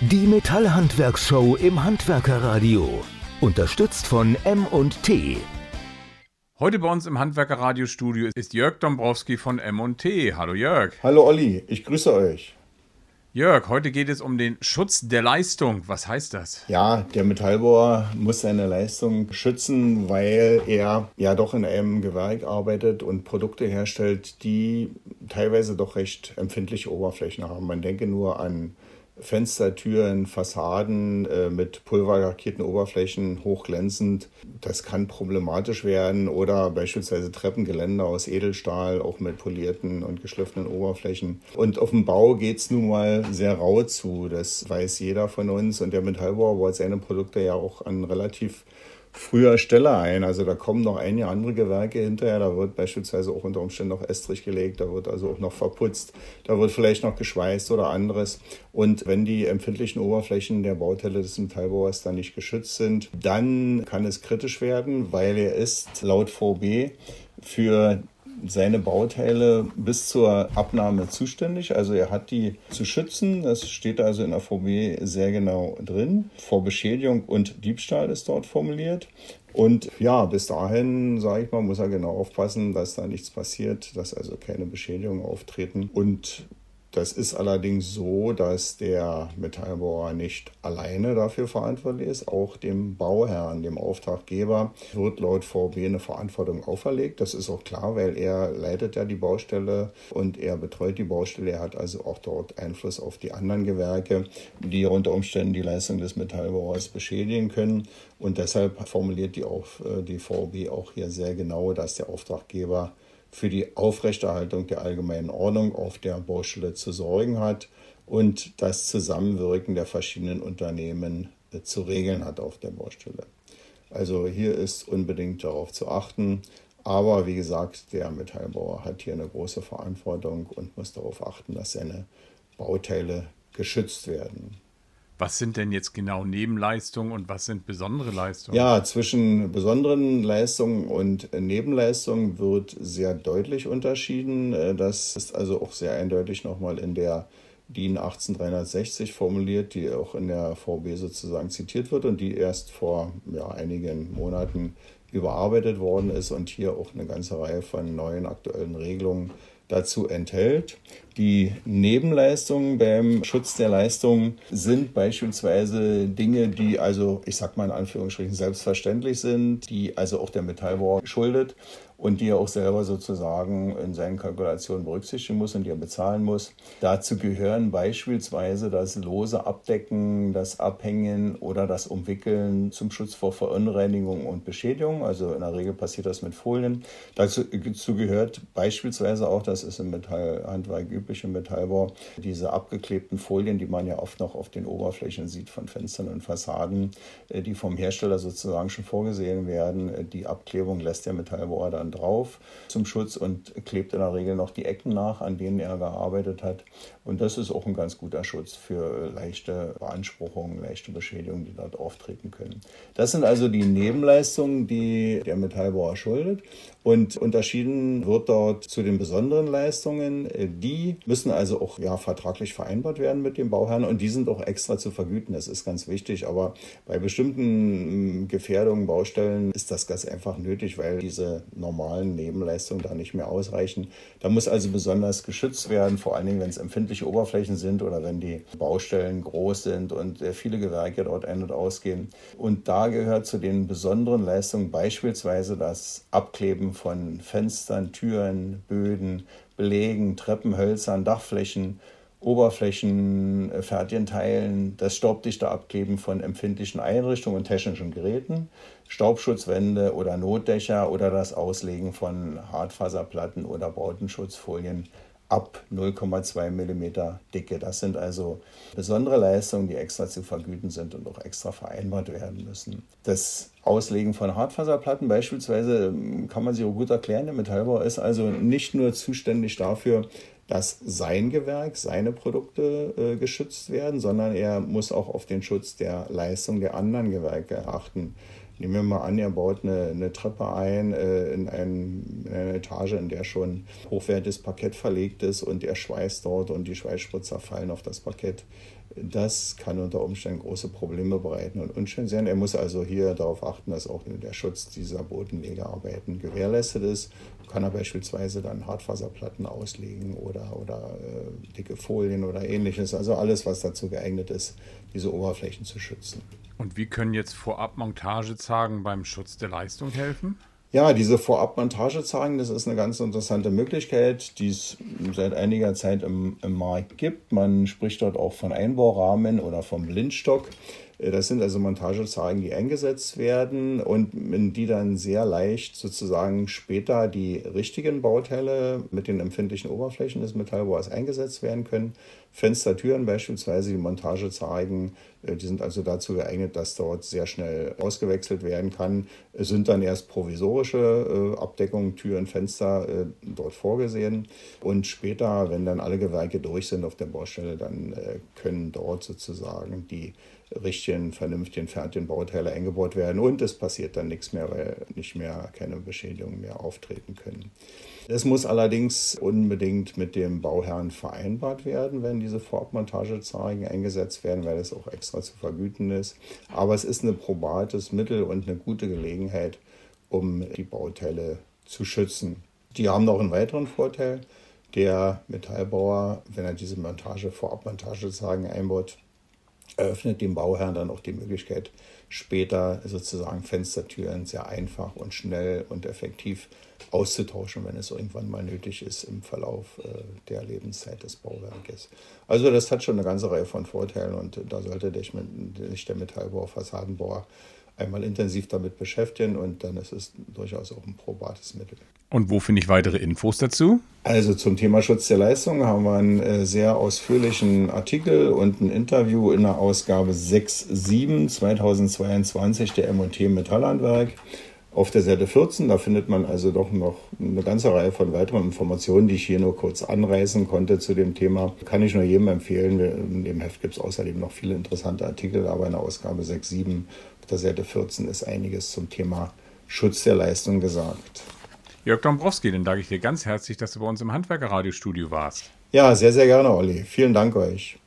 Die Metallhandwerkshow im Handwerkerradio. Unterstützt von M&T. Heute bei uns im Handwerkerradiostudio ist Jörg Dombrowski von M&T. Hallo Jörg. Hallo Olli, ich grüße euch. Jörg, heute geht es um den Schutz der Leistung. Was heißt das? Ja, der Metallbauer muss seine Leistung schützen, weil er ja doch in einem Gewerk arbeitet und Produkte herstellt, die teilweise doch recht empfindliche Oberflächen haben. Man denke nur an Fenster, Türen, Fassaden äh, mit pulverlackierten Oberflächen, hochglänzend. Das kann problematisch werden. Oder beispielsweise Treppengeländer aus Edelstahl, auch mit polierten und geschliffenen Oberflächen. Und auf dem Bau geht es nun mal sehr rau zu. Das weiß jeder von uns. Und der Metallbauer baut seine Produkte ja auch an relativ früher Stelle ein. Also da kommen noch einige andere Gewerke hinterher. Da wird beispielsweise auch unter Umständen noch Estrich gelegt, da wird also auch noch verputzt, da wird vielleicht noch geschweißt oder anderes. Und wenn die empfindlichen Oberflächen der Bauteile des Metallbauers dann nicht geschützt sind, dann kann es kritisch werden, weil er ist laut VB für seine Bauteile bis zur Abnahme zuständig. Also er hat die zu schützen. Das steht also in der VB sehr genau drin. Vor Beschädigung und Diebstahl ist dort formuliert. Und ja, bis dahin, sage ich mal, muss er genau aufpassen, dass da nichts passiert, dass also keine Beschädigungen auftreten. Und das ist allerdings so, dass der Metallbauer nicht alleine dafür verantwortlich ist. Auch dem Bauherrn, dem Auftraggeber, wird laut VB eine Verantwortung auferlegt. Das ist auch klar, weil er leitet ja die Baustelle und er betreut die Baustelle. Er hat also auch dort Einfluss auf die anderen Gewerke, die unter Umständen die Leistung des Metallbauers beschädigen können. Und deshalb formuliert die, auf, äh, die VB auch hier sehr genau, dass der Auftraggeber für die Aufrechterhaltung der allgemeinen Ordnung auf der Baustelle zu sorgen hat und das Zusammenwirken der verschiedenen Unternehmen äh, zu regeln hat auf der Baustelle. Also hier ist unbedingt darauf zu achten. Aber wie gesagt, der Metallbauer hat hier eine große Verantwortung und muss darauf achten, dass seine Bauteile geschützt werden. Was sind denn jetzt genau Nebenleistungen und was sind besondere Leistungen? Ja, zwischen besonderen Leistungen und Nebenleistungen wird sehr deutlich unterschieden. Äh, das ist also auch sehr eindeutig nochmal in der DIN 18360 formuliert, die auch in der VB sozusagen zitiert wird und die erst vor ja, einigen Monaten überarbeitet worden ist und hier auch eine ganze Reihe von neuen aktuellen Regelungen dazu enthält. Die Nebenleistungen beim Schutz der Leistung sind beispielsweise Dinge, die also, ich sag mal in Anführungsstrichen, selbstverständlich sind, die also auch der Metallbauer schuldet und die er auch selber sozusagen in seinen Kalkulationen berücksichtigen muss und die er bezahlen muss. Dazu gehören beispielsweise das lose Abdecken, das Abhängen oder das Umwickeln zum Schutz vor Verunreinigung und Beschädigung. Also in der Regel passiert das mit Folien. Dazu, dazu gehört beispielsweise auch, das ist im Metallhandwerk üblich, im Metallbau, diese abgeklebten Folien, die man ja oft noch auf den Oberflächen sieht von Fenstern und Fassaden, äh, die vom Hersteller sozusagen schon vorgesehen werden. Die Abklebung lässt der Metallbauer dann dann drauf zum Schutz und klebt in der Regel noch die Ecken nach, an denen er gearbeitet hat. Und das ist auch ein ganz guter Schutz für leichte Beanspruchungen, leichte Beschädigungen, die dort auftreten können. Das sind also die Nebenleistungen, die der Metallbauer schuldet. Und unterschieden wird dort zu den besonderen Leistungen. Die müssen also auch ja, vertraglich vereinbart werden mit dem Bauherrn und die sind auch extra zu vergüten. Das ist ganz wichtig. Aber bei bestimmten mm, Gefährdungen, Baustellen ist das ganz einfach nötig, weil diese normalen Nebenleistungen da nicht mehr ausreichen. Da muss also besonders geschützt werden, vor allen Dingen, wenn es empfindliche Oberflächen sind oder wenn die Baustellen groß sind und viele Gewerke dort ein- und ausgehen. Und da gehört zu den besonderen Leistungen beispielsweise das Abkleben von Fenstern, Türen, Böden, Belegen, Treppenhölzern, Dachflächen, Oberflächen, äh, fertigen Teilen, das staubdichte Abkleben von empfindlichen Einrichtungen und technischen Geräten, Staubschutzwände oder Notdächer oder das Auslegen von Hartfaserplatten oder Bautenschutzfolien ab 0,2 mm Dicke. Das sind also besondere Leistungen, die extra zu vergüten sind und auch extra vereinbart werden müssen. Das Auslegen von Hartfaserplatten beispielsweise ähm, kann man sich auch gut erklären. Der Metallbau ist also nicht nur zuständig dafür, dass sein Gewerk, seine Produkte äh, geschützt werden, sondern er muss auch auf den Schutz der Leistung der anderen Gewerke achten. Nehmen wir mal an, ihr baut eine, eine Treppe ein äh, in, einem, in einer Etage, in der schon hochwertiges Parkett verlegt ist und der Schweiß dort und die Schweißspritzer fallen auf das Parkett. Das kann unter Umständen große Probleme bereiten und unschön sein. Er muss also hier darauf achten, dass auch der Schutz dieser Bodenlegearbeiten gewährleistet ist. Kann er beispielsweise dann Hartfaserplatten auslegen oder, oder äh, dicke Folien oder ähnliches. Also alles, was dazu geeignet ist, diese Oberflächen zu schützen. Und wie können jetzt Vorab-Montagezagen beim Schutz der Leistung helfen? Ja, diese Vorab-Montagezagen, das ist eine ganz interessante Möglichkeit, die es seit einiger Zeit im, im Markt gibt. Man spricht dort auch von Einbaurahmen oder vom Blindstock. Äh, das sind also Montagezagen, die eingesetzt werden und in die dann sehr leicht sozusagen später die richtigen Bauteile mit den empfindlichen Oberflächen des Metallbohrers eingesetzt werden können. Fenster, Türen beispielsweise, die Montagezeigen, äh, die sind also dazu geeignet, dass dort sehr schnell ausgewechselt werden kann. Es sind dann erst provisorische äh, Abdeckungen, Türen, Fenster dort vorgesehen und später, wenn dann alle Gewerke durch sind auf der Baustelle, dann können dort sozusagen die richtigen, vernünftigen, fertigen Bauteile eingebaut werden und es passiert dann nichts mehr, weil nicht mehr keine Beschädigungen mehr auftreten können. Es muss allerdings unbedingt mit dem Bauherrn vereinbart werden, wenn diese Vorabmontagezeigen eingesetzt werden, weil es auch extra zu vergüten ist. Aber es ist ein probates Mittel und eine gute Gelegenheit, um die Bauteile zu schützen. Die haben noch einen weiteren Vorteil. Der Metallbauer, wenn er diese Montage, Vorabmontagezagen einbaut, eröffnet dem Bauherrn dann auch die Möglichkeit, später sozusagen Fenstertüren sehr einfach und schnell und effektiv auszutauschen, wenn es irgendwann mal nötig ist im Verlauf äh, der Lebenszeit des Bauwerkes. Also das hat schon eine ganze Reihe von Vorteilen und da sollte sich der Metallbauer, Fassadenbauer einmal intensiv damit beschäftigen und dann ist es durchaus auch ein probates Mittel. Und wo finde ich weitere Infos dazu? Also zum Thema Schutz der Leistung haben wir einen äh, sehr ausführlichen Artikel und ein Interview in der Ausgabe 6.7 2022 der M&T Metallhandwerk auf der Seite 14. Da findet man also doch noch eine ganze Reihe von weiteren Informationen, die ich hier nur kurz anreißen konnte zu dem Thema. Kann ich nur jedem empfehlen. In dem Heft gibt es außerdem noch viele interessante Artikel, aber in der Ausgabe 6.7 auf der Seite 14 ist einiges zum Thema Schutz der Leistung gesagt. Jörg Dombrowski, dann danke ich dir ganz herzlich, dass du bei uns im Handwerkerradiostudio warst. Ja, sehr, sehr gerne, Olli. Vielen Dank euch.